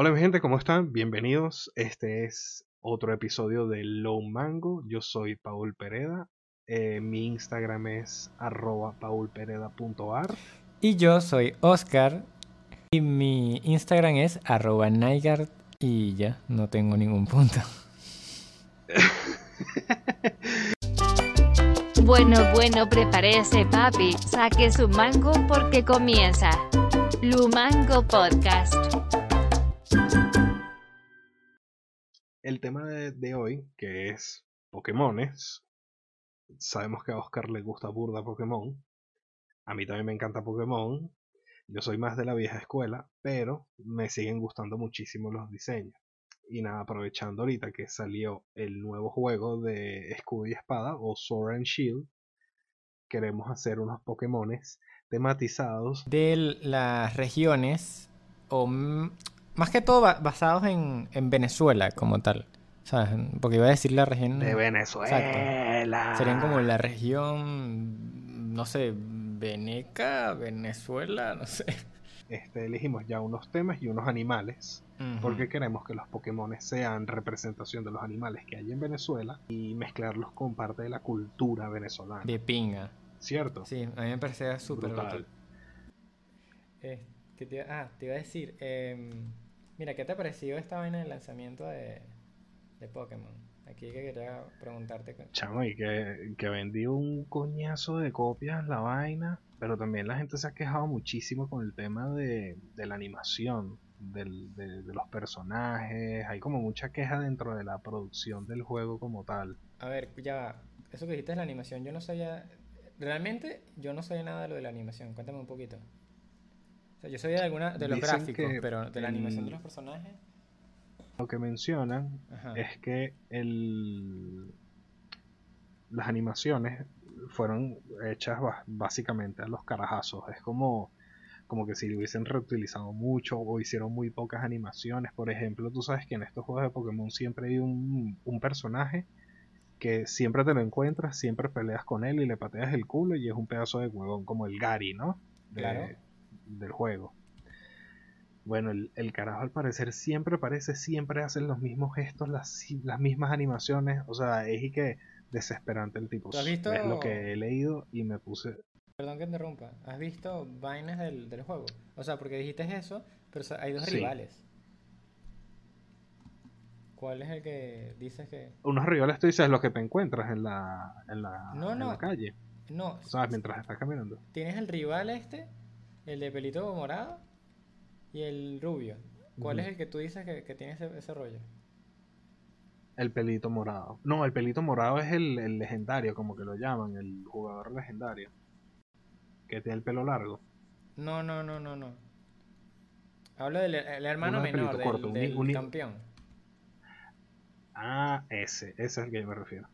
Hola mi gente, ¿cómo están? Bienvenidos. Este es otro episodio de Low Mango. Yo soy Paul Pereda. Eh, mi Instagram es arroba paulpereda.ar. Y yo soy Oscar. Y mi Instagram es arroba Nygard. Y ya, no tengo ningún punto. Bueno, bueno, prepárese papi, saque su mango porque comienza. Lumango Podcast. El tema de, hoy, que es Pokémones. Sabemos que a Oscar le gusta burda Pokémon. A mí también me encanta Pokémon. Yo soy más de la vieja escuela, pero me siguen gustando muchísimo los diseños. Y nada, aprovechando ahorita que salió el nuevo juego de escudo y espada o Sword and Shield, queremos hacer unos Pokémones tematizados. De las regiones, más que todo ba- basados en, en Venezuela como tal. ¿Sabes? Porque iba a decir la región. De Venezuela. Serían como la región, no sé, Veneca, Venezuela, no sé. Este, elegimos ya unos temas y unos animales. Porque queremos que los Pokémones sean representación de los animales que hay en Venezuela y mezclarlos con parte de la cultura venezolana. De pinga. ¿Cierto? Sí, a mí me parecía súper Brutal. brutal. Eh, ¿qué te, iba- ah, te iba a decir, em, mira, ¿qué te pareció esta vaina del lanzamiento de, de Pokémon? Aquí que quería preguntarte. Chamo, y que, que vendió un coñazo de copias la vaina, pero también la gente se ha quejado muchísimo con el tema de, de la animación, del- de, de los personajes, hay como mucha queja dentro de la producción del juego como tal. A ver, ya va. Eso que dijiste de la animación, yo no sabía. Realmente, yo no sabía nada de lo de la animación. Cuéntame un poquito. O sea, yo sabía de alguna de los gráficos, pero de la animación de los personajes. Lo que mencionan Ajá. es que el, las animaciones fueron hechas básicamente a los carajazos. Es como, como que si lo hubiesen reutilizado mucho o hicieron muy pocas animaciones. Por ejemplo, tú sabes que en estos juegos de Pokémon siempre hay un, un personaje que siempre te lo encuentras, siempre peleas con él y le pateas el culo y es un pedazo de huevón como el Gary, ¿no? De- Claro. Del juego. Bueno, el, el carajo al parecer siempre aparece, siempre hacen los mismos gestos, las, las mismas animaciones. O sea, es y que desesperante el tipo. ¿Tú has visto- Es lo que he leído y me puse. Perdón que interrumpa. ¿Has visto vainas del, del juego? O sea, porque dijiste eso, pero o sea, hay dos Sí. rivales. ¿Cuál es el que dices que.? Unos rivales, tú dices, lo que te encuentras en la, en la, No, en no. la calle. No, ¿Sabes? Mientras estás caminando. tienes el rival este, el de pelito morado y el rubio. ¿Cuál es el que tú dices que, que tiene ese, ese rollo? El pelito morado. No, el pelito morado es el, el legendario, como que lo llaman, el jugador legendario. Que tiene el pelo largo. No, no, no, no, no. Hablo del el hermano menor del, corto, un campeón. Ah, ese, ese es el que yo me refiero.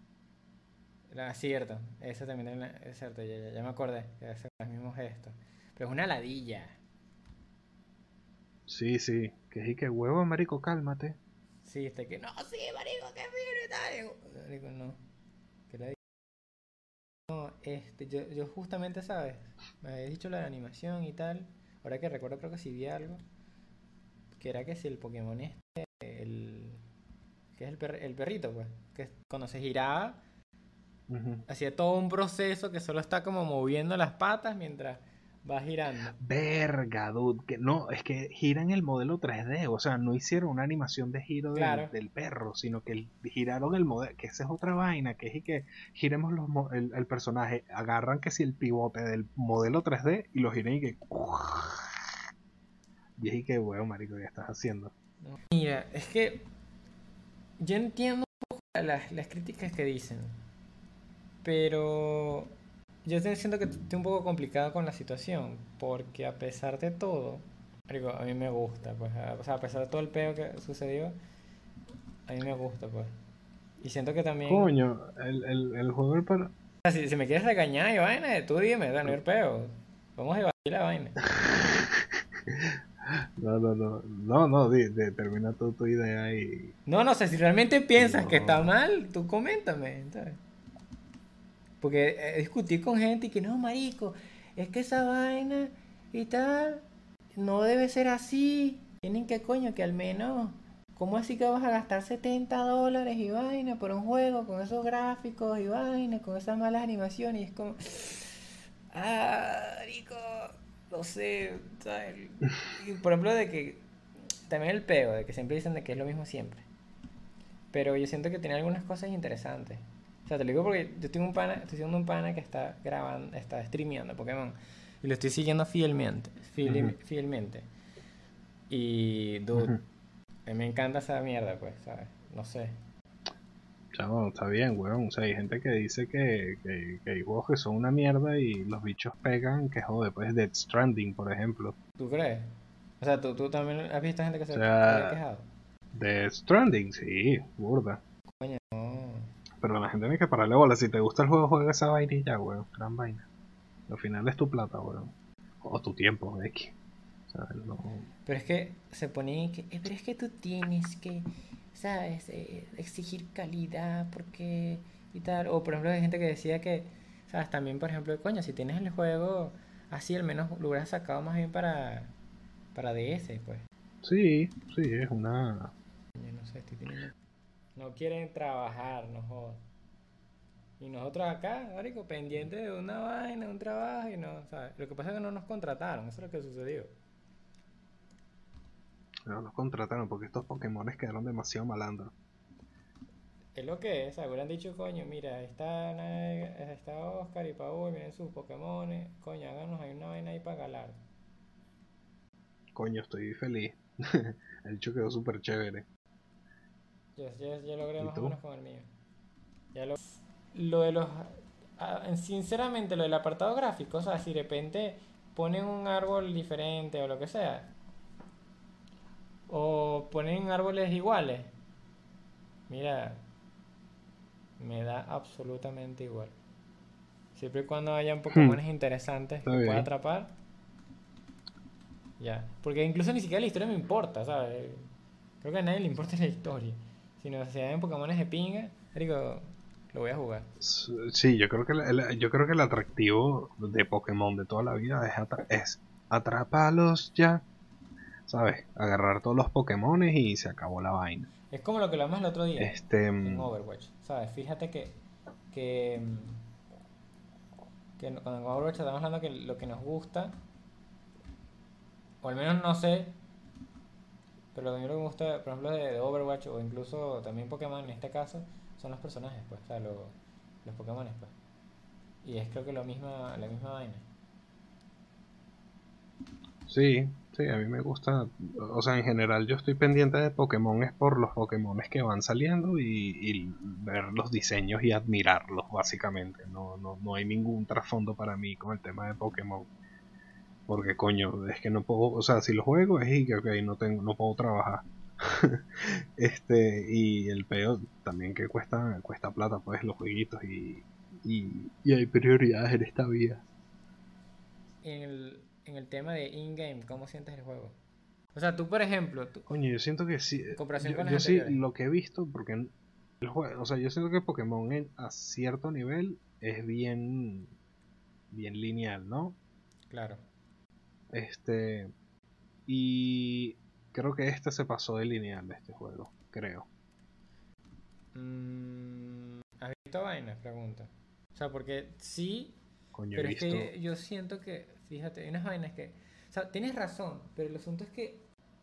Ah, cierto, ese también es, cierto, ya, ya- ya me acordé que hace los mismos gestos. Pero es una ladilla. Sí, sí. Que sí, que huevo, marico, cálmate. Sí, este que, no, sí, marico, que fino y tal. Marico, no. Que la No, este, yo, yo justamente, ¿sabes? Me habías dicho la de animación y tal. Ahora que recuerdo, creo que sí vi algo. Que era que si el Pokémon este, el... Que es el, per- el perrito, pues. Que cuando se giraba, hacía todo un proceso que solo está como moviendo las patas mientras va girando. Verga, dude. Que no, es que giran el modelo 3D. O sea, no hicieron una animación de giro del, Claro. del perro, sino que el- giraron el modelo. Que esa es otra vaina. Que es y que giremos los, mo- el, el personaje. Agarran que si el pivote del modelo 3D y lo giran y que. Y es y que, huevo, marico, ya estás haciendo. Mira, es que yo entiendo un poco las, las críticas que dicen, pero yo estoy siento que estoy un poco complicado con la situación, porque a pesar de todo, a mí me gusta, pues, a, o sea, a pesar de todo el peo que sucedió, a mí me gusta, pues. Y siento que también, Coño, el, el, el juego del si, si me quieres regañar y vaina, tú dime, no hay peo, vamos a debatir la vaina. No, no, no. No, no, di- di- termina tu, tu idea y. No, no sé, si realmente piensas que está mal, tú coméntame, ¿sabes? Porque eh, discutí con gente y que no, marico, es que esa vaina y tal no debe ser así. tienen que coño, que al menos, ¿cómo así que vas a gastar 70 dólares y vaina por un juego con esos gráficos y vaina, con esas malas animaciones? Y es como, ah, rico, no sé, ¿sabes? Y, por ejemplo, de que, también el peo, de que siempre dicen de que es lo mismo siempre. Pero yo siento que tiene algunas cosas interesantes. O sea, te lo digo porque yo tengo un pana, estoy siguiendo un pana que está grabando, está streameando Pokémon. Y lo estoy siguiendo fielmente. fiel-. Fielmente. Y, dude, a mí me encanta esa mierda, pues, ¿sabes? No sé. Chavo, está bien, weón. O sea, hay gente que dice que, que, que hay juegos que son una mierda y los bichos pegan, que jode, pues Dead Stranding, por ejemplo. ¿Tú crees? O sea, ¿tú, tú también has visto gente que se O sea, haya quejado? Dead Stranding, sí, burda. Pero la gente tiene que pararle bola. Si te gusta el juego, juega esa vaina y ya, weón. Gran vaina. Al final es tu plata, weón. O tu tiempo, X. O sea, no... Pero es que se pone que, "Eh, pero es que tú tienes que, ¿sabes? Eh, exigir calidad porque y tal. O por ejemplo hay gente que decía que, ¿sabes? También, por ejemplo, coño, si tienes el juego así, al menos lo hubieras sacado más bien para, para DS, pues. Sí, sí, es una... Yo no sé, estoy teniendo... No quieren trabajar, no jodas. Y nosotros acá, marico, pendientes de una vaina, un trabajo y no, ¿sabes? Lo que pasa es que no nos contrataron, eso es lo que sucedió. No los contrataron porque estos Pokémones quedaron demasiado malandros. Es lo que es, hubieran dicho, coño, mira, está, está Oscar y Paul, miren sus Pokémon, coño, háganos ahí una vaina ahí para galar. Coño, estoy feliz. el dicho quedó súper chévere. Yo, yo, yo logré ¿Y más o menos con el mío. Ya lo, lo de los... sinceramente, lo del apartado gráfico, o sea, si de repente ponen un árbol diferente o lo que sea, o ponen árboles iguales, mira, me da absolutamente igual. Siempre y cuando hayan Pokémon interesantes Está que pueda atrapar, ya. Porque incluso ni siquiera la historia me importa, ¿sabes? Creo que a nadie le importa la historia. Sino si hay Pokémon de pinga, digo, lo voy a jugar. Sí, yo creo que el, el- yo creo que el atractivo de Pokémon de toda la vida es, atra- es atraparlos ya. ¿Sabes? Agarrar todos los Pokémones y se acabó la vaina. Es como lo que hablamos el otro día Este. en mm, Overwatch, ¿sabes? Fíjate que, que, mm, que en Overwatch estamos hablando que lo que nos gusta, o al menos no sé, pero lo que a mí lo que me gusta, por ejemplo, de, Overwatch o incluso también Pokémon en este caso, son los personajes, pues, o los Pokémon, pues. Y es creo que lo misma, la misma vaina. Sí, sí, a mí me gusta. O sea, en general yo estoy pendiente de Pokémon es por los Pokémones que van saliendo y, y ver los diseños y admirarlos, básicamente. No, no, no hay ningún trasfondo para mí con el tema de Pokémon. Porque coño, es que no puedo, o sea, si lo juego es y que ok, no tengo, no puedo trabajar. este, y el peo también que cuesta, cuesta plata, pues los jueguitos y, y, y hay prioridades en esta vida. En el, en el tema de in-game, ¿cómo sientes el juego? O sea, tú, por ejemplo, tú- Coño, yo siento que sí. Yo con yo sí, lo que he visto, porque el juego, o sea, yo siento que Pokémon en- a cierto nivel es bien, bien lineal, ¿no? claro. Este, y creo que este se pasó de lineal de este juego, creo. Mm, ¿has visto vainas? Pregunta. O sea, porque sí, Coño, pero es que yo siento que, fíjate, hay unas vainas que, o sea, tienes razón, pero el asunto es que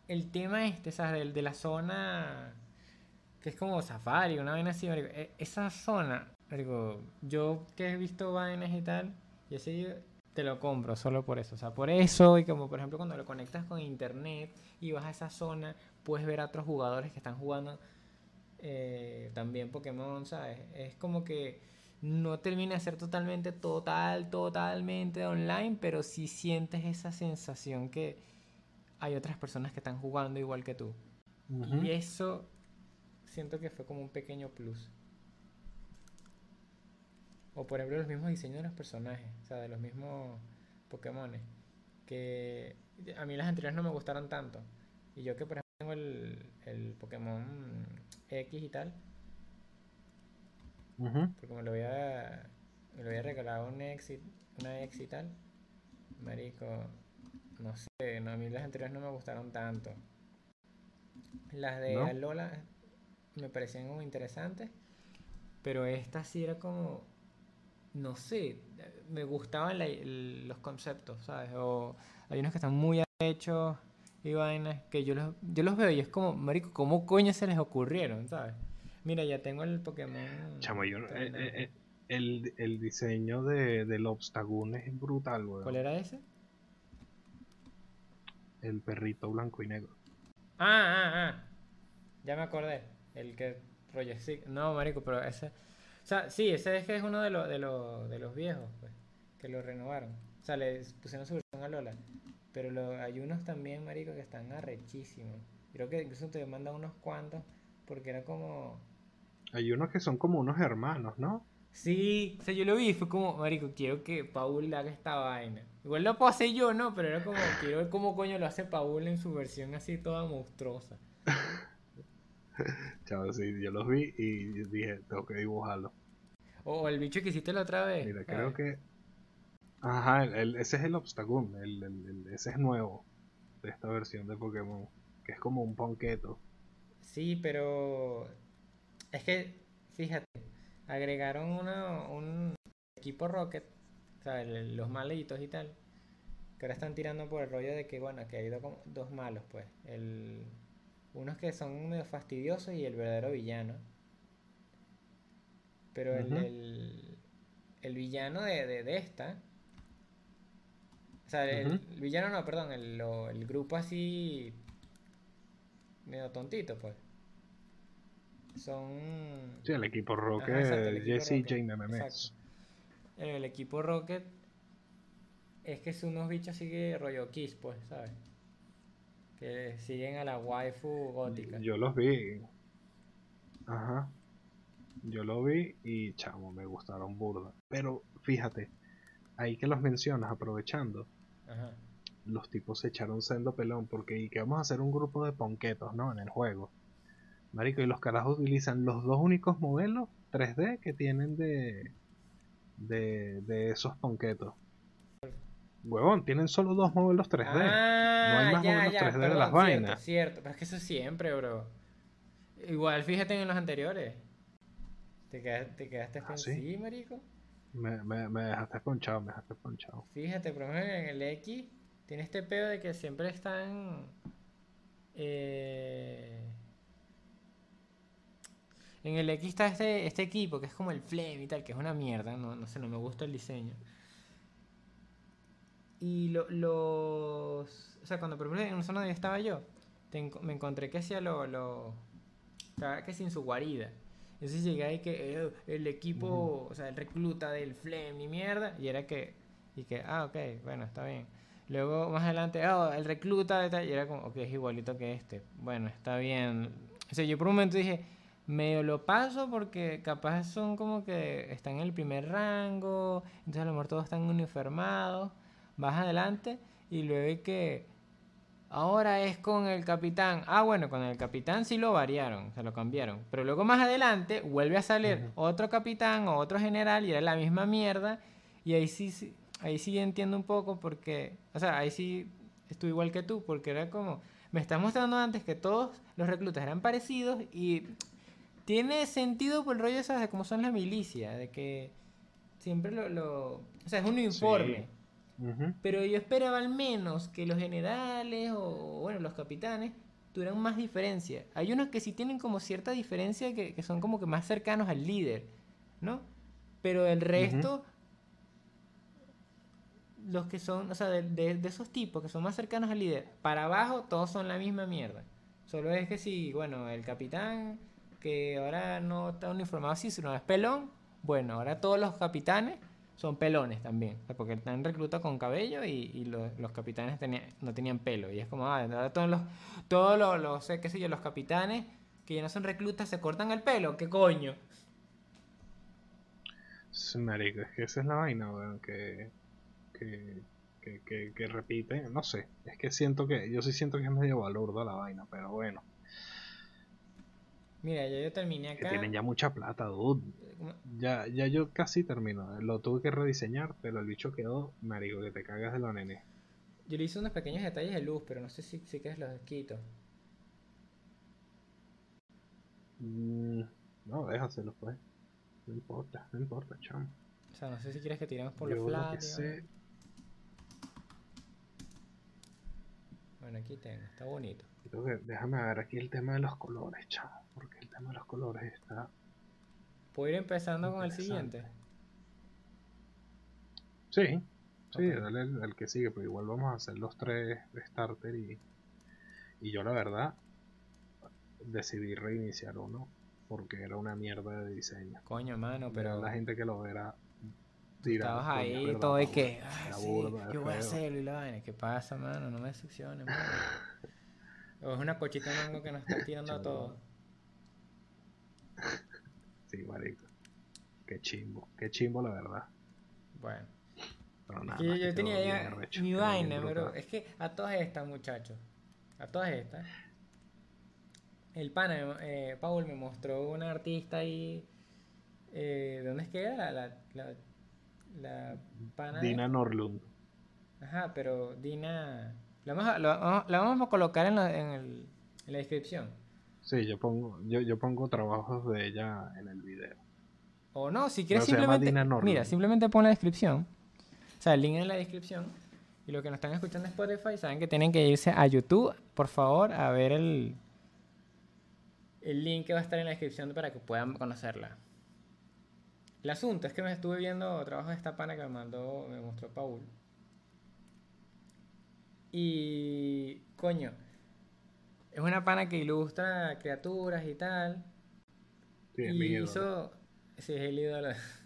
el tema este, ¿sabes? Del de la zona que es como safari, una vaina así, marico, e- esa zona, marico, yo que he visto vainas y tal, y así te lo compro solo por eso, o sea, por eso, y como por ejemplo cuando lo conectas con internet y vas a esa zona, puedes ver a otros jugadores que están jugando eh, también Pokémon, ¿sabes? Es como que no termina de ser totalmente, total, totalmente online, pero sí sientes esa sensación que hay otras personas que están jugando igual que tú. Y eso siento que fue como un pequeño plus. O por ejemplo los mismos diseños de los personajes, o sea, de los mismos Pokémones. Que a mí las anteriores no me gustaron tanto. Y yo que por ejemplo tengo el, el Pokémon X y tal, porque me lo voy a, me lo voy a regalar un X y, una X y tal. Marico, no sé, no, a mí las anteriores no me gustaron tanto. Las de ¿No? Alola me parecían como interesantes. Pero esta sí era como. No sé. Me gustaban la- el- los conceptos, ¿sabes? O hay unos que están muy hechos y vainas que yo los, yo los veo y es como, Marico, ¿cómo coño se les ocurrieron, ¿sabes? Mira, ya tengo el Pokémon. Chamo, yo, eh, eh, eh, el, el diseño de, del Obstagoon es brutal, weón. ¿Cuál era ese? El perrito blanco y negro. Ah, ah, ah. Ya me acordé. El que. No, marico, pero ese. O sea, sí, ese es que es uno de, los de, los de los viejos, pues. Que lo renovaron. O sea, le pusieron su versión a Lola. Pero lo- hay unos también, marico, que están arrechísimos. Creo que incluso te mandan unos cuantos. Porque era como. Hay unos que son como unos hermanos, ¿no? Sí, o sea, yo lo vi y fue como, marico, quiero que Paul haga esta vaina. Igual lo puedo hacer yo, ¿no? Pero era como, quiero ver cómo coño lo hace Paul en su versión así toda monstruosa. Chavo, sí, yo los vi y dije, tengo que dibujarlo. O el bicho que hiciste la otra vez. Mira, creo que. Ajá, el- el- ese es el Obstagoon. El, ese es nuevo de esta versión de Pokémon. Que es como un ponqueto. Sí, pero es que, fíjate, agregaron una, un equipo Rocket, o sea, los malitos y tal, que ahora están tirando por el rollo de que, bueno, que hay do- dos malos, pues. El, unos que son medio fastidiosos y el verdadero villano. Pero el, el, el villano de, de, de esta, o sea, el, el villano no, perdón, el, lo- el grupo así medio tontito, pues. Son. Sí, el equipo Ajá, Rocket, exacto, el equipo Jesse Rocket, Jane MMS. el equipo Rocket es que son unos bichos así que rollo Kiss, pues, ¿sabes? Que siguen a la waifu gótica. Yo los vi. Ajá. Yo lo vi y chamo, me gustaron burda. Pero fíjate, ahí que los mencionas, aprovechando, Ajá. los tipos se echaron sendo pelón porque y que vamos a hacer un grupo de ponquetos, ¿no? En el juego. Marico, y los carajos utilizan los dos únicos modelos 3D que tienen de de, de esos ponquetos. Huevón, tienen solo dos modelos 3D. Ah, No hay más ya, modelos ya, 3D de las cierto, vainas. Cierto, pero es que eso siempre, bro. Igual, fíjate en los anteriores. ¿Te quedaste, te quedaste Ah, sí, marico? Me, me, me dejaste ponchado, me dejaste ponchado. Fíjate, por ejemplo, en el X tiene este pedo de que siempre están. eh, En el X está este, este equipo que es como el Flame y tal, que es una mierda, no, no sé, no me gusta el diseño. Y lo- los. O sea, cuando por ejemplo en una zona donde estaba yo, te me encontré que hacía lo. lo que sin su guarida. Entonces llegué ahí que eh, el equipo, o sea, el recluta del Flame y mierda, y era que. Y que, ah, ok, bueno, está bien. Luego más adelante, ah, el recluta de tal, y era como, ok, es igualito que este. Bueno, está bien. O sea, yo por un momento dije, medio lo paso porque capaz son como que están en el primer rango, entonces a lo mejor todos están uniformados. Más adelante, y luego hay que. Ahora es con el capitán. Ah, bueno, con el capitán sí lo variaron, se lo cambiaron. Pero luego más adelante vuelve a salir otro capitán o otro general y era la misma mierda. Y ahí sí, ahí sí entiendo un poco porque, o sea, ahí sí estuve igual que tú, porque era como, me estás mostrando antes que todos los reclutas eran parecidos y tiene sentido por el rollo ¿sabes? de cómo son las milicias, de que siempre lo, lo- o sea, es un uniforme. Pero yo esperaba al menos que los generales o, bueno, los capitanes tuvieran más diferencia. Hay unos que sí tienen como cierta diferencia que, que son como que más cercanos al líder, ¿no? Pero el resto, los que son, o sea, de, de- de esos tipos que son más cercanos al líder, para abajo todos son la misma mierda. Solo es que si, bueno, el capitán, que ahora no está uniformado así, sino es pelón, bueno, ahora todos los capitanes son pelones también, porque están reclutados con cabello y, y los, los capitanes no tenían pelo. Y es como, ah, todos los, todos los, los, eh, qué sé yo, los capitanes que ya no son reclutas se cortan el pelo, ¿qué coño? Marico, es que esa es la vaina, weón, que, que, que, que, que repite, no sé, es que siento que, yo sí siento que es medio balurda la vaina, pero bueno, Mira, ya yo terminé que acá. tienen ya mucha plata, dude. Ya, ya yo casi termino, lo tuve que rediseñar, pero el bicho quedó, marico, que te cagas de los nenes. Yo le hice unos pequeños detalles de luz, pero no sé si, si que los quito. Mm, no, déjaselo pues. No importa, no importa, chamo. O sea, no sé si quieres que tiremos por Yo los lo que flat. sé- Bueno, aquí tengo, está bonito. Creo que déjame ver aquí el tema de los colores, chamo. Porque el tema de los colores está. ¿Puedo ir empezando con el siguiente? Sí, sí, dale el, el que sigue, pero igual vamos a hacer los tres de starter y. Y yo la verdad decidí reiniciar uno porque era una mierda de diseño. Coño, mano, Pero la gente que lo verá estabas "Coño, ahí ¿verdad, todo Paul? que, ah, Era sí, burda yo voy a feo". hacerlo y la vaina. ¿Qué pasa, mano? No me decepciones, mano. O es una cochita de mango que nos está tirando a todos. Sí, marico. Qué chimbo, qué chimbo la verdad. Bueno. Pero nada yo, yo tenía ya mi vaina, brutal. Es que a todas estas, muchachos. A todas estas. El pana, eh, Paul me mostró una artista ahí. Eh, ¿de ¿Dónde es que era? La, la, la pana. de- Dina Norlund. Ajá, pero Dina. La vamos a, la vamos- la vamos a colocar en la, en el- en la descripción. Sí, yo pongo, yo, yo pongo trabajos de ella en el video. O no, si quieres simplemente. Mira, simplemente pon la descripción. O sea, el link en la descripción. Y los que nos están escuchando en Spotify saben que tienen que irse a YouTube, por favor, a ver el, el link que va a estar en la descripción para que puedan conocerla. El asunto es que me estuve viendo trabajo de esta pana que me mandó, me mostró Paul. Y, coño, es una pana que ilustra criaturas y tal. Sí, es Y mi ídolo. hizo. Sí, es el ídolo.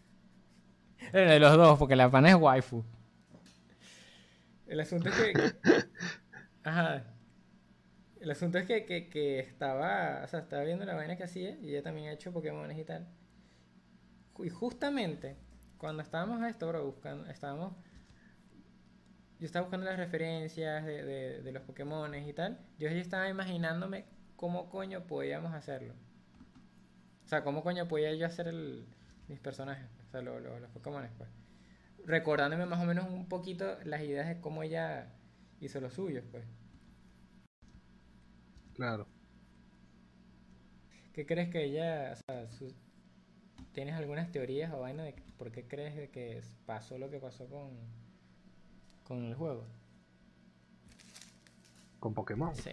Bueno, de los dos, porque la pana es waifu. El asunto es que. Ajá. El asunto es que, que, que estaba. O sea, estaba viendo la vaina que hacía. Y ella también ha hecho Pokémon y tal. Y justamente, cuando estábamos a esto, bro, buscando. Estábamos. Yo estaba buscando las referencias de, de, de los Pokémon y tal. Yo ya estaba imaginándome cómo coño podíamos hacerlo. O sea, ¿cómo coño podía yo hacer el, mis personajes? O sea, lo- lo- los Pokémon, pues. Recordándome más o menos un poquito las ideas de cómo ella hizo los suyos, pues. Claro. ¿Qué crees que ella, o sea, su- tienes algunas teorías o vaina de por qué crees de que pasó lo que pasó con, con el juego? Con Pokémon. Sí.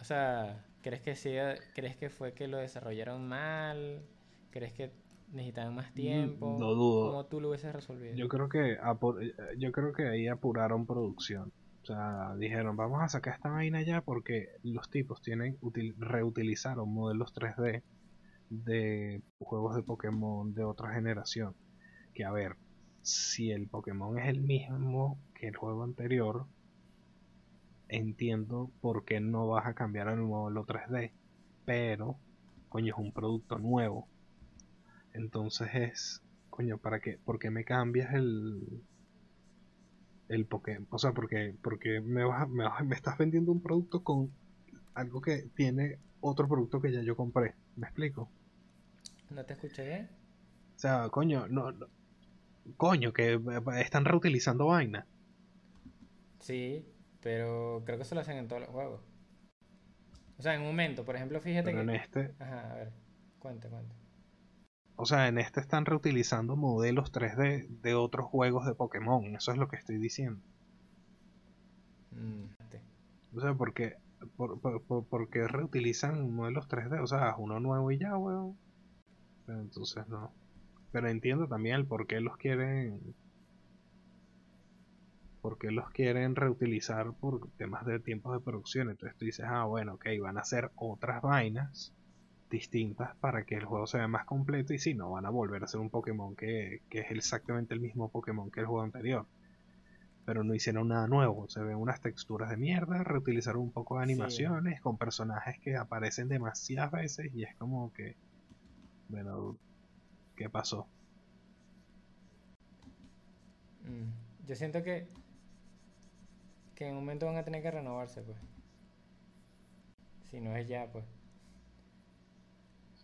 O sea, ¿crees que sí, crees que fue que lo desarrollaron mal? ¿Crees que necesitaban más tiempo? lo dudo. ¿Cómo tú lo hubieses resolvido? Yo creo que apu- eh, yo creo que ahí apuraron producción. O sea, dijeron, vamos a sacar esta vaina ya porque los tipos tienen util- reutilizaron modelos 3D de juegos de Pokémon de otra generación. Que a ver, si el Pokémon es el mismo el juego anterior, entiendo por qué no vas a cambiar el modelo 3D. Pero, coño, es un producto nuevo. Entonces es, coño, ¿para qué? ¿Por qué me cambias el el Pokémon? O sea, porque porque me vas me, vas me estás vendiendo un producto con algo que tiene otro producto que ya yo compré. ¿Me explico? ¿No te escuché bien? O sea, coño, no, no- coño, que están reutilizando vaina. Sí, pero creo que eso lo hacen en todos los juegos. O sea, en un momento, por ejemplo, fíjate Pero en que... este, Ajá, a ver, cuente, cuente. o sea, en este están reutilizando modelos 3D de otros juegos de Pokémon. Eso es lo que estoy diciendo. Mm. O sea, porque por, por, por- porque reutilizan modelos 3D, o sea, uno nuevo y ya, weón. Pero entonces no. Pero entiendo también el por qué los quieren. Por qué los quieren reutilizar por temas de tiempos de producción. Entonces tú dices, ah, bueno, ok, van a hacer otras vainas distintas para que el juego se vea más completo. Y si no, van a volver a hacer un Pokémon que, que es exactamente el mismo Pokémon que el juego anterior pero no hicieron nada nuevo. Se ven unas texturas de mierda, reutilizaron un poco de Sí. animaciones con personajes que aparecen demasiadas veces y es como que, bueno, ¿qué pasó? Mm, Yo siento que... Que en un momento van a tener que renovarse, pues. Si no es ya, pues.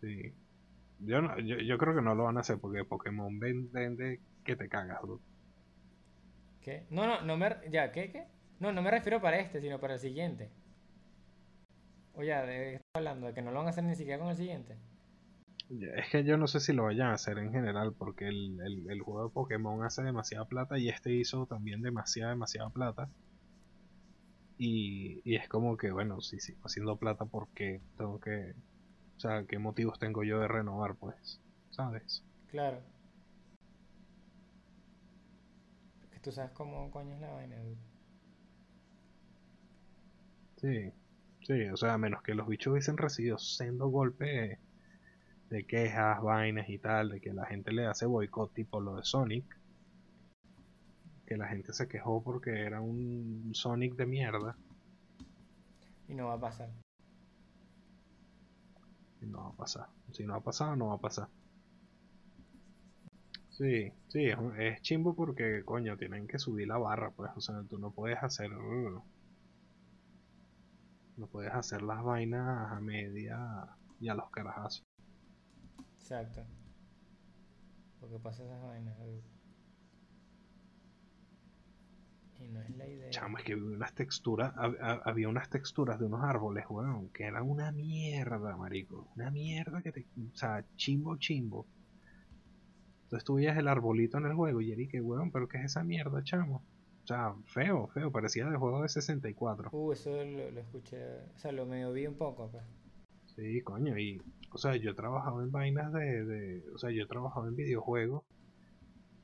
Sí. Yo, no, yo, yo creo que no lo van a hacer porque Pokémon ven- vende que te cagas, bro. ¿Qué? No, no, no me... Ya, ¿qué, qué? No, no me refiero para este, sino para el siguiente. O ya, ¿de estás hablando? ¿De que no lo van a hacer ni siquiera con el siguiente? Es que yo no sé si lo vayan a hacer en general, porque el, el, el juego de Pokémon hace demasiada plata y este hizo también demasiada, demasiada plata. Y, y es como que, bueno, si sigo haciendo plata, porque tengo que. O sea, ¿qué motivos tengo yo de renovar, pues? ¿Sabes? Claro. Porque tú sabes cómo coño es la vaina. Sí, sí, o sea, a menos que los bichos hubiesen recibido sendo golpe de quejas, vainas y tal, de que la gente le hace boicot tipo lo de Sonic. Que la gente se quejó porque era un Sonic de mierda. Y no va a pasar. Y no va a pasar. Si no ha pasado, no va a pasar. Sí, sí, es, es chimbo porque, coño, tienen que subir la barra, pues. O sea, tú no puedes hacer. No puedes hacer las vainas a media y a los carajazos. Exacto. Porque pasa esas vainas, dude. Y no es la idea. Chamo, es que vi unas texturas, hab- hab- había unas texturas de unos árboles, weón, que eran una mierda, marico. Una mierda que te. O sea, chimbo, chimbo. Entonces tú veías el arbolito en el juego y que, weón, pero ¿qué es esa mierda, chamo? O sea, feo, feo, parecía de juego de 64. Uh, eso lo, lo escuché. O sea, lo medio vi un poco, pues. Sí, coño, y. O sea, yo he trabajado en vainas de. de o sea, yo he trabajado en videojuegos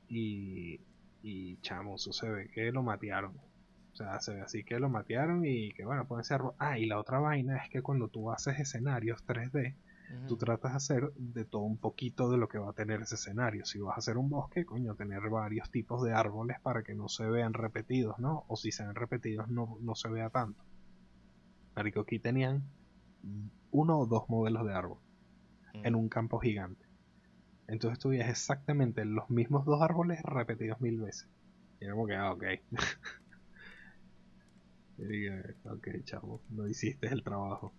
y. Y chamo, eso se ve que lo matearon. O sea, se ve así que lo matearon y que bueno, pueden ser. Ah, y la otra vaina es que cuando tú haces escenarios 3D, Ujú. tú tratas de hacer de todo un poquito de lo que va a tener ese escenario. Si vas a hacer un bosque, coño, tener varios tipos de árboles para que no se vean repetidos, ¿no? O si se ven repetidos, no, no se vea tanto. Marico, aquí tenían uno o dos modelos de árbol en un campo gigante. Entonces tú veías exactamente los mismos dos árboles repetidos mil veces. Y era como que, ah, ok. Y dije, ok, chavo, no hiciste el trabajo.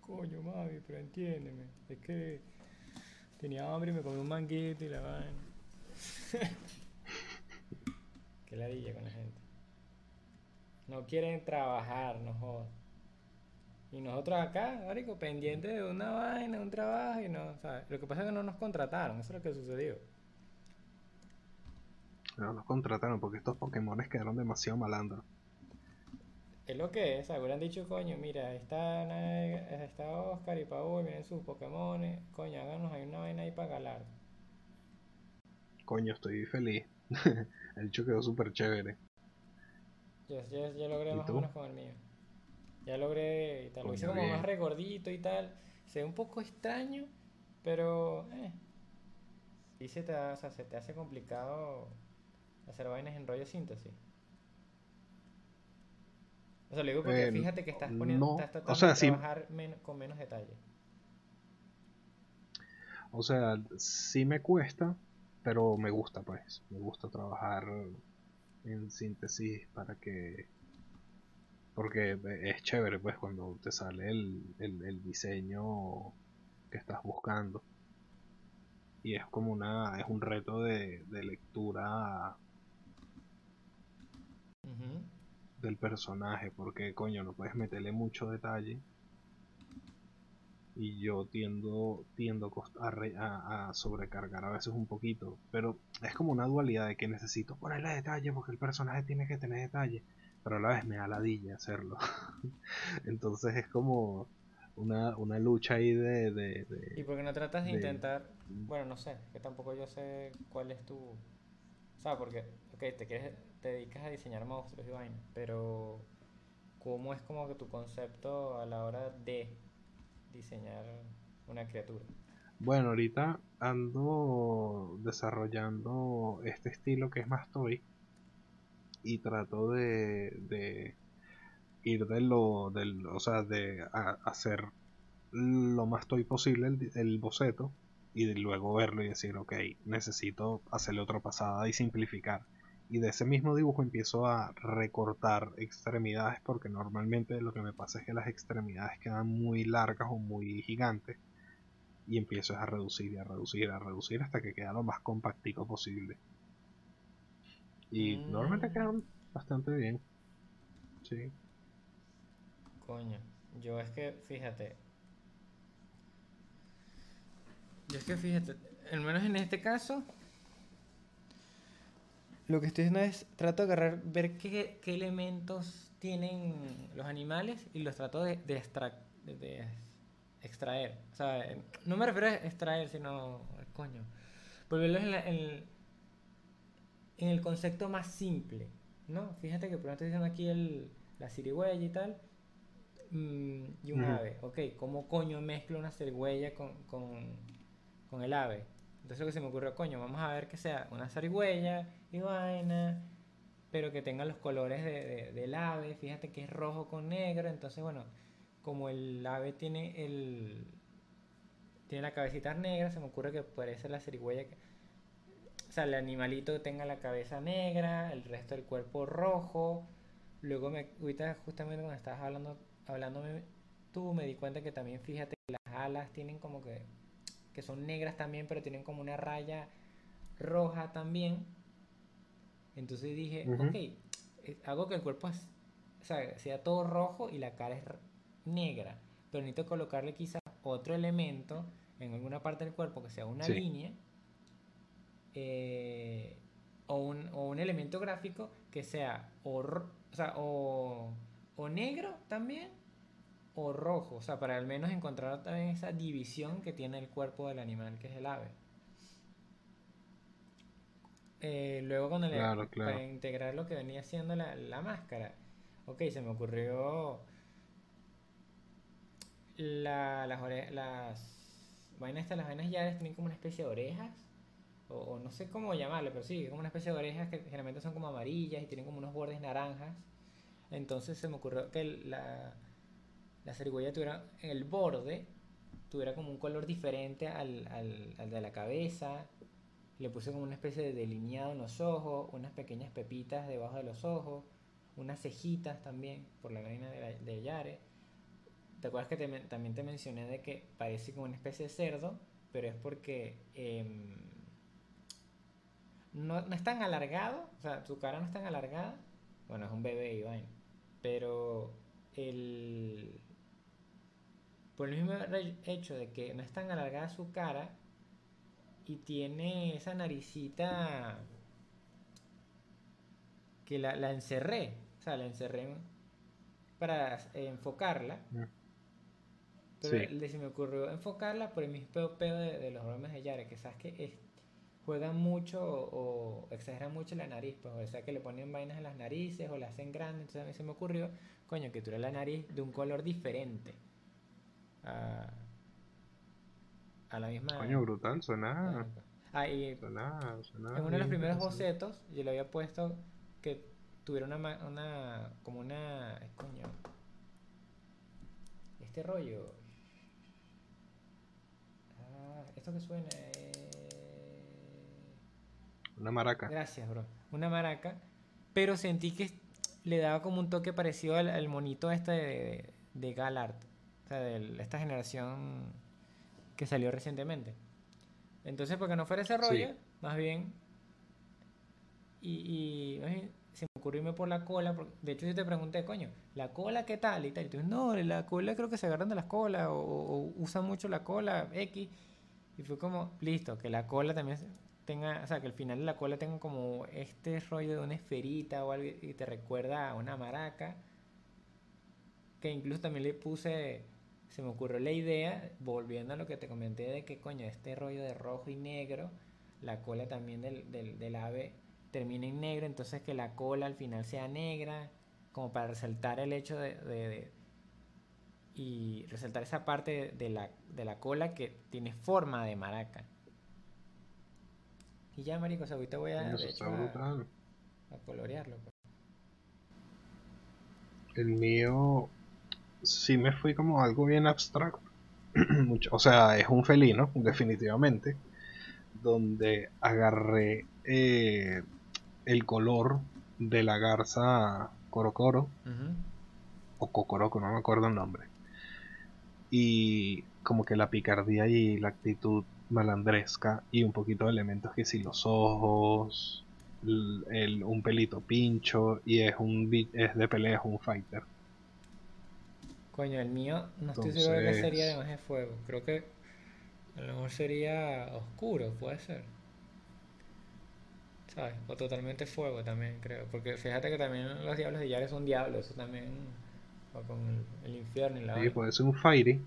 Coño, mami, pero entiéndeme. Es que tenía hambre y me comí un manguito y la vaina. Qué ladilla con la gente. No quieren trabajar, no jodas. Y nosotros acá, marico, pendientes de una vaina, un trabajo y no, ¿sabes? Lo que pasa es que no nos contrataron, eso es lo que sucedió. No nos contrataron porque estos Pokémones quedaron demasiado malandros. Es lo que es, hubieran dicho, coño, mira, está, está Oscar y Paul, miren sus Pokémones, coño, háganos ahí una vaina ahí para galar. Coño, estoy feliz. el hecho quedó súper chévere. Yo, yo, yo logré ¿Y más o menos con el mío. Ya logré y tal. Lo hice como bien. más regordito y tal. Se ve un poco extraño, pero eh. Sí se te, ha- o sea, se te hace complicado hacer vainas en rollo síntesis. O sea, lo digo porque Eh, fíjate que estás poniendo, no, estás tratando o sea, de sí. trabajar men- con menos detalle. O sea, sí me cuesta, pero me gusta, pues. Me gusta trabajar en síntesis para que. Porque es chévere, pues, cuando te sale el, el, el diseño que estás buscando. Y es como una. Es un reto de, de lectura del personaje, porque coño, no puedes meterle mucho detalle. Y yo tiendo, tiendo a, re- a- a sobrecargar a veces un poquito, pero es como una dualidad de que necesito ponerle detalle porque el personaje tiene que tener detalle, pero a la vez me da ladilla hacerlo. Entonces es como una, una lucha ahí de, de- de- Y porque no tratas de de- intentar, bueno, no sé, que tampoco yo sé cuál es tu, o sea, porque, ok, te quieres, te dedicas a diseñar monstruos y vainas, pero ¿cómo es como que tu concepto a la hora de diseñar una criatura? Bueno, ahorita ando desarrollando este estilo que es más toy y trato de, ir de lo, del, o sea, de hacer lo más toy posible el boceto y de luego verlo y decir, ok, necesito hacerle otra pasada y simplificar. Y de ese mismo dibujo empiezo a recortar extremidades porque normalmente lo que me pasa es que las extremidades quedan muy largas o muy gigantes y empiezo a reducir y a reducir, a reducir hasta que queda lo más compactico posible. Y Mm. normalmente quedan bastante bien. Sí. Coño, yo es que, fíjate, Y es que fíjate, al menos en este caso, lo que estoy haciendo es trato de agarrar, ver qué, qué elementos tienen los animales y los trato de, de, extra- de- de extraer. O sea, no me refiero a extraer, sino, coño, volverlos en, la- en- en el concepto más simple, ¿no? Fíjate que por ejemplo estoy diciendo aquí el, la cirigüeya y tal, mm, y un ave. Ok, ¿cómo coño mezclo una zarigüeya con, con, con el ave? Entonces lo que se me ocurrió, coño, vamos a ver que sea una zarigüeya y vaina, pero que tenga los colores de, de- del ave. Fíjate que es rojo con negro, entonces bueno, como el ave tiene el tiene la cabecita negra, se me ocurre que puede ser la zarigüeya que, sea, el animalito tenga la cabeza negra, el resto del cuerpo rojo. Luego me, ahorita justamente cuando estabas hablando, hablándome tú, me di cuenta que también fíjate que las alas tienen como que, que son negras también, pero tienen como una raya roja también. Entonces dije, Ujú. ok, eh, hago que el cuerpo es- o sea, sea todo rojo y la cara es negra, pero necesito colocarle quizás otro elemento en alguna parte del cuerpo que sea una Sí. línea eh, o, un, o un elemento gráfico que sea o, o, sea, o, o negro también o rojo, o sea, para al menos encontrar también esa división que tiene el cuerpo del animal, que es el ave. Eh, luego cuando le, Claro, para integrar lo que venía siendo la, la máscara, ok, se me ocurrió la- las, ore- las vainas estas, las vainas llaves tienen como una especie de orejas, o, no sé cómo llamarle, pero sí, como una especie de orejas que generalmente son como amarillas y tienen como unos bordes naranjas. Entonces se me ocurrió que la, la zarigüeya tuviera el borde, tuviera como un color diferente al, al, de la cabeza. Le puse como una especie de delineado en los ojos, unas pequeñas pepitas debajo de los ojos, unas cejitas también por la vaina de, de Yare. ¿Te acuerdas que te también te mencioné de que parece como una especie de cerdo? Pero es porque em, no, no es tan alargado, o sea, su cara no es tan alargada. Bueno, es un bebé vaina. Pero el... Por el mismo hecho de que no es tan alargada su cara y tiene esa naricita que la, la encerré, o sea, la encerré en- para enfocarla. Pero Sí. se me ocurrió enfocarla por el mismo peo, peo de, de los bromes de Yare, que sabes que es- juegan mucho o, o exageran mucho la nariz, pues, o sea que le ponen vainas en las narices o la hacen grande, entonces a mí se me ocurrió, coño, que tuviera la nariz de un color diferente a, a la misma. Coño, brutal, suena. Ah, y Suena, suena en uno de los primeros bocetos yo le había puesto que tuviera una, una como una, coño, este rollo. Ah, esto que suena. eh, Una maraca. Gracias, bro. Una maraca. Pero sentí que le daba como un toque parecido al, al monito este de, de Galart. O sea, de esta generación que salió recientemente. Entonces, porque no fuera ese rollo, Sí. más bien. Y, y se me ocurrió irme por la cola. porque- de hecho, yo te pregunté, coño, ¿la cola qué tal? Y tal. Y tú, no, la cola creo que se agarran de las colas o, o usan mucho la cola X. Y fue como, listo, que la cola también se- tenga, o sea, que el final de la cola tenga como este rollo de una esferita o algo y te recuerda a una maraca. Que incluso también le puse, se me ocurrió la idea, volviendo a lo que te comenté de que coño, este rollo de rojo y negro, la cola también del, del, del ave termina en negro, entonces que la cola al final sea negra, como para resaltar el hecho de, de- de- y resaltar esa parte de la, de la cola que tiene forma de maraca. Y ya, marico, o sea, ahorita voy a, Coño, de eso hecho, está a, brutal. a colorearlo. pues. El mío sí me fui como algo bien abstracto. Mucho- o sea, es un felino, definitivamente. Donde agarré eh, el color de la garza corocoro Ujú. o cocoroco, no me acuerdo el nombre. Y como que la picardía y la actitud malandresca y un poquito de elementos que si los ojos, el- un pelito pincho y es un es de pelea, es un fighter. Coño, el mío no estoy seguro de qué Entonces- sería además de fuego. Creo que A lo mejor sería oscuro, puede ser. ¿Sabes? O totalmente fuego también, creo. Porque fíjate que también los diablos de Yare son diablos, eso también va con el, el infierno y la Sí, puede ser un Fairy.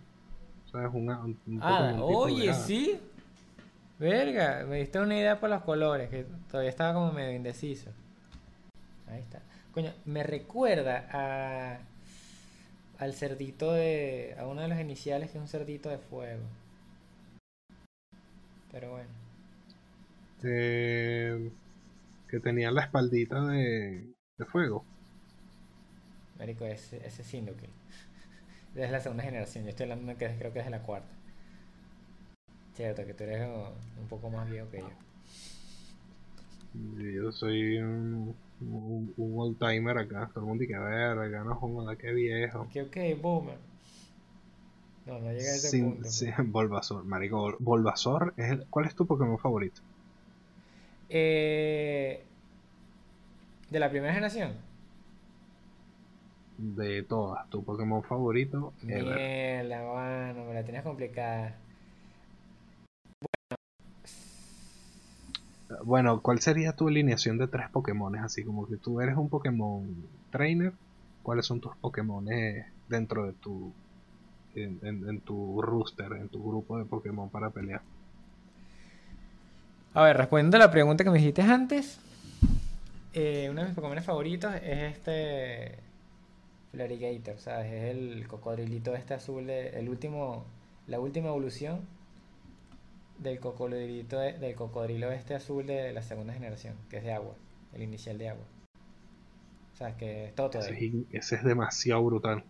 ¿Sabes? Un, un, un Ah, oye, sí. Verga, me diste una idea por los colores, que todavía estaba como medio indeciso. Ahí está. Coño, me recuerda a al cerdito de. a uno de los iniciales que es un cerdito de fuego. Pero bueno. Eh, que tenía la espaldita de, de fuego. Marico, ese, ese Syndicate. Es la segunda generación, yo estoy hablando de que creo que es de la cuarta. Cierto, que tú eres un poco más viejo que yo. Y Yo soy un, un, un old timer acá. Todo el mundo dice, verga, no joda, qué viejo. Ok, ok, boomer. No, no llega a ese punto. sin- Bulbasaur, marico. Bul- Bulbasaur, es el- ¿cuál es tu Pokémon favorito? Eh, de la primera generación. De todas, tu Pokémon favorito. Mierda, mano, me la tienes complicada. Bueno, ¿cuál sería tu alineación de tres Pokémones? Así como que tú eres un Pokémon trainer. ¿Cuáles son tus Pokémones dentro de tu en, en- en tu rooster, en tu grupo de Pokémon para pelear? A ver, respondiendo a la pregunta que me dijiste antes, eh, uno de mis Pokémon favoritos es este Florigator, ¿sabes? Es el cocodrilito este azul, de- el último, la última evolución del cocodrilito, de- del cocodrilo este azul de la segunda generación, que es de agua, el inicial de agua. ¿Sabes? Que es todo Ese es, ese es demasiado brutal.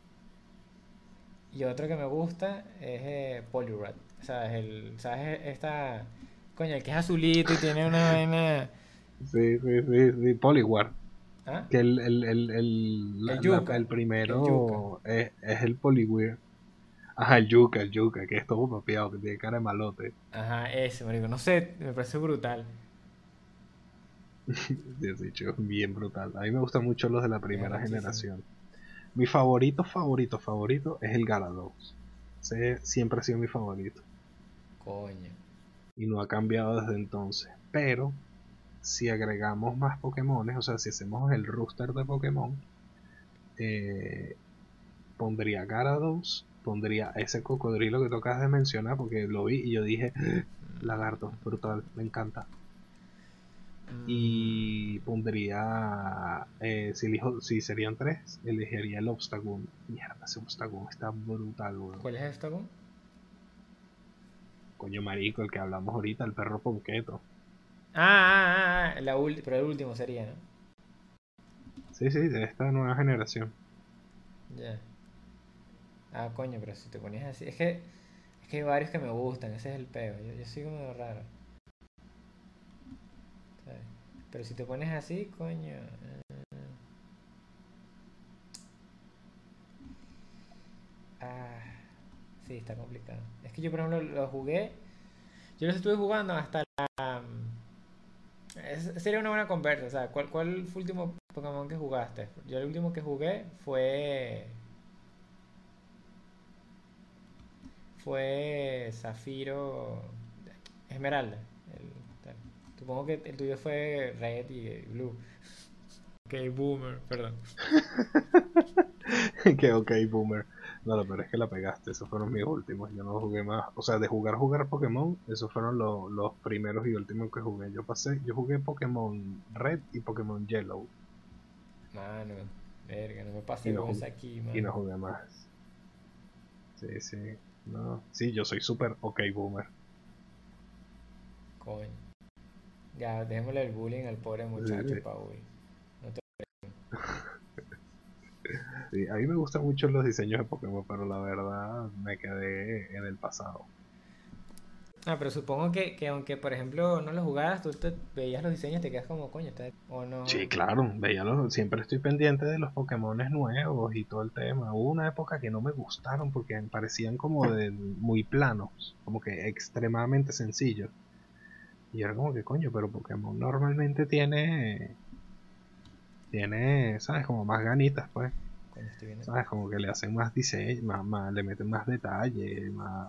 Y otro que me gusta es eh, Poliwrath. ¿Sabes? El, ¿Sabes? Esta. Coño, el que es azulito y tiene una vaina. Sí, sí, sí, sí. ¿Ah? Que el, el, el, el, la- yuca. el primero es, es el Poliwhirl. Ajá, el Yuca, el Yuca, que es todo papeado, que tiene cara de malote. Ajá, ese, marico. No sé, me parece brutal. Es bien brutal. A mí me gustan mucho los de la primera generación. Mi favorito, favorito, favorito es el Garados. Ese siempre ha sido mi favorito. Coño. Y no ha cambiado desde entonces. Pero, si agregamos más Pokémones, o sea, si hacemos el rooster de Pokémon, eh, pondría Garados, pondría ese cocodrilo que tocas de mencionar, porque lo vi y yo dije, lagarto, brutal, me encanta. Mm, Y pondría, eh, si, elijo, si serían tres, elegiría el Obstagoon. Mierda, ese Obstagoon está brutal, weón. ¿Cuál es esto? con? Coño marico, el que hablamos ahorita, el perro ponqueto. Ah, ah, ah, la pero el último sería, ¿no? Sí, sí, de esta nueva generación. Ya. Ah, coño, pero si te ponías así. Es que, es que hay varios que me gustan, ese es el peo. Yo, yo soy como raro. ¿Sabes? Pero si te pones así, coño. eh. Ah, sí, está complicado. Es que yo, por ejemplo, lo jugué. Yo los estuve jugando hasta la. Es- sería una buena conversa. O sea, ¿cuál, ¿cuál fue el último Pokémon que jugaste? Yo el último que jugué fue. Fue Zafiro. Esmeralda. el- tal. Supongo que el tuyo fue Red y Blue. Ok, Boomer, perdón. que ok, boomer. No, lo peor es que la pegaste, esos fueron mis últimos. Yo no jugué más. O sea, de jugar jugar Pokémon, esos fueron lo- los primeros y últimos que jugué. Yo pasé, yo jugué Pokémon Red y Pokémon Yellow. Mano, verga, no me pase Y no jugué- aquí, Y mano. no jugué más. Sí, sí. No. Sí, yo soy súper ok boomer. Coño. Ya, démosle el bullying al pobre muchacho, sí. Paul. No te- Sí, a mí me gustan mucho los diseños de Pokémon, pero la verdad me quedé en el pasado. Ah, pero supongo que, que aunque, por ejemplo, no lo jugaras, tú te veías los diseños y te quedas como, coño, está... o no. Sí, claro, veía los- siempre estoy pendiente de los Pokémon nuevos y todo el tema. Hubo una época que no me gustaron porque me parecían como de muy planos, como que extremadamente sencillos. Y era como que coño, pero Pokémon normalmente tiene tiene, sabes, como más ganitas, pues, Coño, estoy viendo. sabes, como que le hacen más diseño, más, más- le meten más detalle, más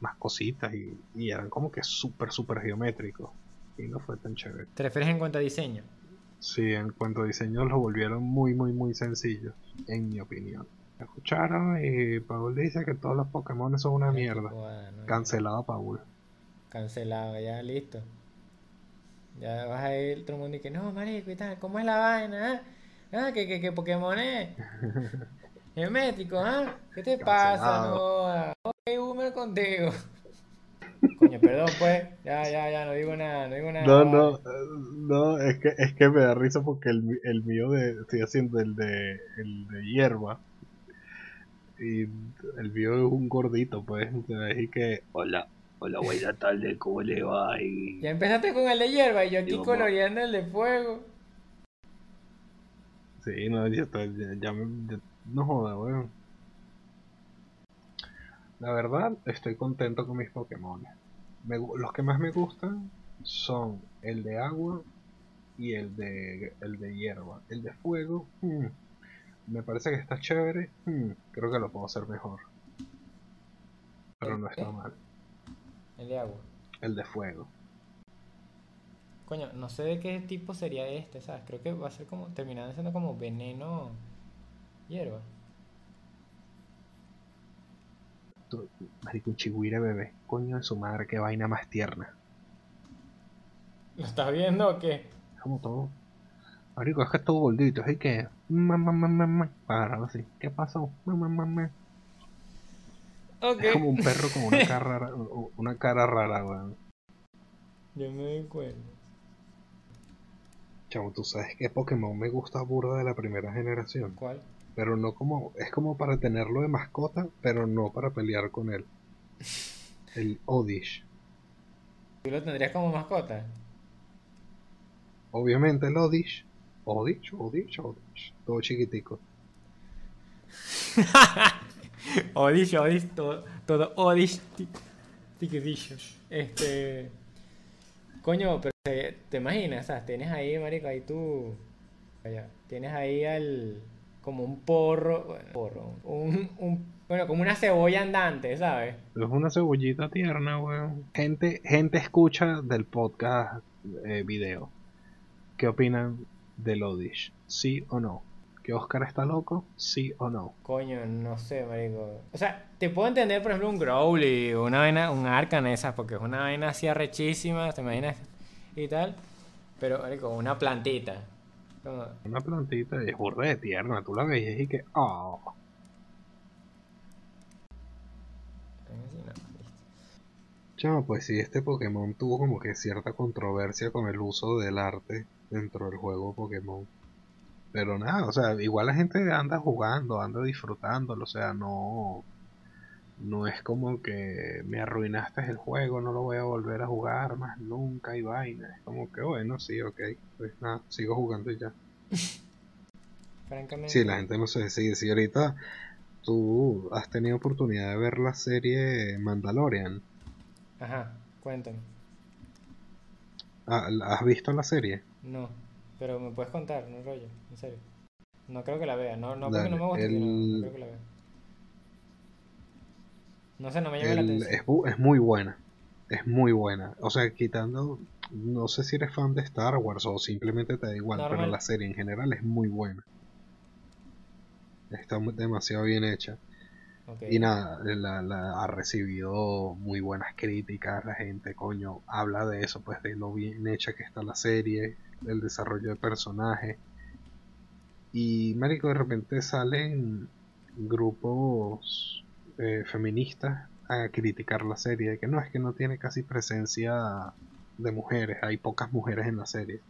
más cositas y, y eran como que súper, súper geométricos. Y no fue tan chévere. ¿Te refieres en cuanto a diseño? Sí, en cuanto a diseño lo volvieron muy, muy, muy sencillos, en mi opinión. ¿Me escucharon? Y Paul dice que todos los Pokémon son una mierda. No, Cancelado Paul. Cancelado, ya listo. Ya vas a ir todo el mundo y que no, marico y tal, ¿cómo es la vaina? Ah? Que, que, que Pokémon es geométrico, ¿ah? ¿Qué te pasa? No, ok, boomer contigo. Coño, perdón pues, ya, ya, ya, no digo nada, no digo nada. No, no, no, es que, es que me da risa porque el, el mío de, estoy haciendo el de, el de hierba. Y el mío es un gordito, pues, entonces y que, hola, hola, buena tarde, ¿cómo le va? Y Ya empezaste con el de hierba y yo aquí Digo, coloreando el de fuego. Sí, no, ya, está, ya, ya no joda, weón. La verdad, estoy contento con mis Pokémon. Me los que más me gustan son el de agua y el de, el de hierba. El de fuego, hmm, me parece que está chévere. hmm, creo que lo puedo hacer mejor. Pero no está mal. El de agua. El de fuego. Coño, no sé de qué tipo sería este, ¿sabes? Creo que va a ser como, terminando siendo como veneno hierba. Marico, un chigüire bebé. Coño de su madre, qué vaina más tierna. ¿Lo estás viendo o qué? como todo. Marico, es que es todo gordito, así que. Mamá, mamá, mamá. Agarrado así. ¿Qué pasó? Mamá. Es como un perro con una cara, ra- una cara rara, weón. Yo me doy cuenta. Chamo, tú sabes que Pokémon me gusta burda de la primera generación. ¿Cuál? Pero no como. Es como para tenerlo de mascota, pero no para pelear con él. El Odish. ¿Tú lo tendrías como mascota? Obviamente el Odish. Odish, Odish, Odish. Todo chiquitico. Odish, Odish, todo, todo Odish, ti- tiquedillo. Este. Coño, pero te, te imaginas, ¿sabes? Tienes ahí, marico, ahí tú. Allá, tienes ahí al. Como un porro. Porro. Un, un, bueno, como una cebolla andante, ¿sabes? Es una cebollita tierna, weón. Gente, gente escucha del podcast eh, video. ¿Qué opinan del Odish? ¿Sí o no? ¿Que Oscar está loco? ¿Sí o no? Coño, no sé, marico. O sea, te puedo entender, por ejemplo, un Growly una vaina, un Arcan esas, porque es una vaina así arrechísima, ¿te imaginas? Y tal. Pero, marico, una plantita. Como- Una plantita y es burda de tierna. Tú la veías y que... Oh. Chamo, pues sí, este Pokémon tuvo como que cierta controversia con el uso del arte dentro del juego Pokémon. Pero nada, o sea, igual la gente anda jugando, anda disfrutándolo, o sea, no... No es como que me arruinaste el juego, no lo voy a volver a jugar más nunca y vaina. Es como que bueno, sí, ok, pues nada, sigo jugando y ya. Francamente. Sí, la gente no se decide. Si ahorita tú has tenido oportunidad de ver la serie Mandalorian, Ajá, cuéntame. Ah, ¿has visto la serie? No, pero me puedes contar, no rollo, en serio. No creo que la vea, no, no porque no me sino el- no creo que la vea. No sé, no me llama la atención. es, muy buena. Es muy buena. O sea, quitando. No sé si eres fan de Star Wars o simplemente te da igual, pero la serie en general es muy buena. Está demasiado bien hecha. Y nada, la, la- ha recibido muy buenas críticas. La gente, coño, habla de eso, pues de lo bien hecha que está la serie, del desarrollo de personajes. Y, marico, de repente salen grupos eh, feministas a criticar la serie. Que no es que no tiene casi presencia de mujeres, hay pocas mujeres en la serie.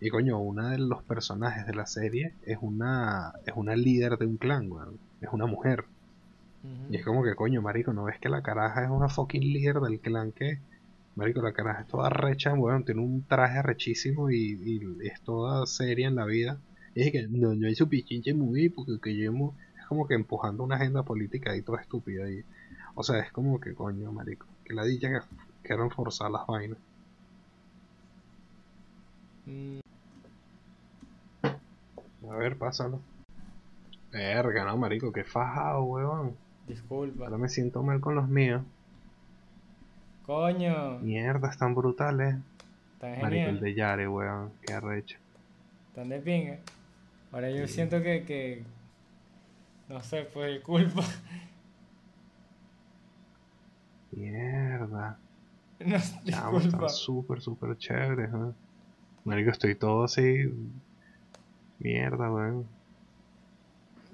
Y coño, una de los personajes de la serie es una, es una líder de un clan, weón. Es una mujer. Y es como que, coño, marico, ¿no ves que la caraja es una fucking líder del clan que... Marico, la caraja es toda recha, tiene un traje rechísimo y, y es toda seria en la vida. Y es que, no, no hay su pichinche muy porque que yo mo- Es como que empujando una agenda política y toda estúpida. Y, o sea, es como que, coño, marico, que la dicha que quieran forzar las vainas. Mm, A ver, pásalo. Verga, no, marico, que fajado, weón. disculpa. Ahora me siento mal con los míos. Coño, Mierda, están brutales. tan Marico, el genial. de Yare, weón. Qué arrecho. Tan de pinga. Ahora yo Sí. siento que, que. No sé, pues culpa. Mierda. No, disculpa. están súper, súper chéveres, ¿eh? Marico, estoy todo así. Mierda, weón.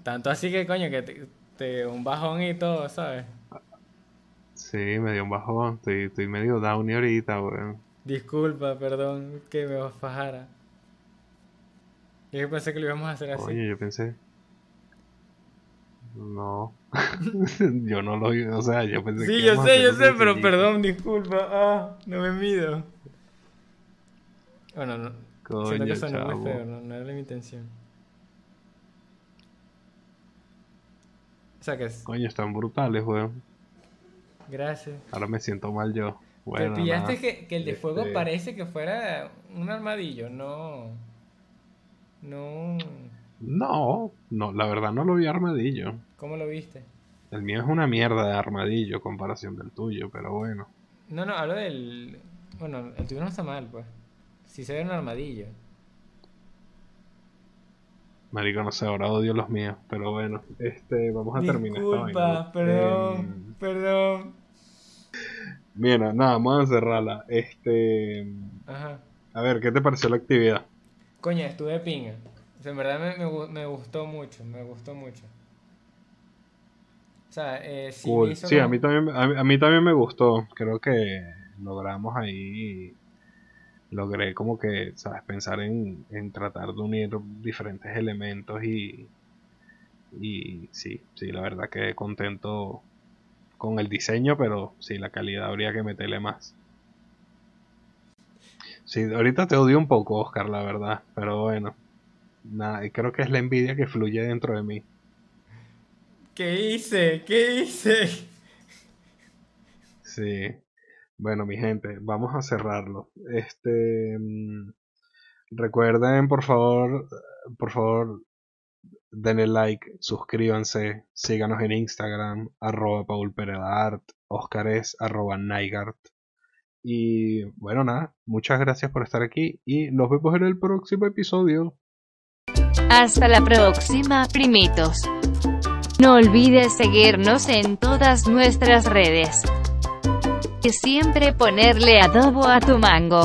Tanto así que, coño, que te, te- un bajón y todo, ¿sabes? Sí, me dio un bajón. Estoy, estoy medio down ahorita, weón. Disculpa, perdón que me fajara. Yo pensé que lo íbamos a hacer así. Coño, yo pensé. No. yo no lo o sea, yo pensé que Sí, yo sé, yo sé, pero perdón, disculpa. Ah, no me mido. Bueno, no, siento Coño, que sonó muy feo, no, no era mi intención. O sea que es. Coño, están brutales, weón. Gracias. Ahora me siento mal yo. Bueno, ¿Te pillaste que, que el de fuego Este- parece que fuera un armadillo? No. No. No, no, la verdad no lo vi armadillo. ¿Cómo lo viste? El mío es una mierda de armadillo comparación del tuyo, pero bueno. No, no, hablo del. Bueno, el tuyo no está mal, pues. Si se ve un armadillo. Marico, no sé, ahora odio los míos, pero bueno. Este, vamos a terminar Disculpa, perdón, Eh, perdón. Mira, nada, vamos a cerrarla. Este, Ajá. a ver, ¿qué te pareció la actividad? Coño, estuve pinga. O sea, en verdad me, me gu- me gustó mucho, me gustó mucho. O sea, eh, sí me Cool. hizo Sí, a mí también, a mí, a mí también me gustó. Creo que logramos ahí, logré como que, sabes, pensar en, en tratar de unir diferentes elementos y, y sí, sí, la verdad que contento con el diseño, pero sí, la calidad habría que meterle más. Sí, ahorita te odio un poco, Oscar, la verdad, pero bueno, nada, y creo que es la envidia que fluye dentro de mí. ¿Qué hice? ¿Qué hice? Sí. Bueno, mi gente, vamos a cerrarlo. Este, mm, recuerden, por favor, por favor, denle like, suscríbanse, síganos en Instagram, arroba Paul Pereda Art, Oscar es arroba. Y bueno, nada, muchas gracias por estar aquí y nos vemos en el próximo episodio. Hasta la próxima, primitos. No olvides seguirnos en todas nuestras redes. Y siempre ponerle adobo a tu mango.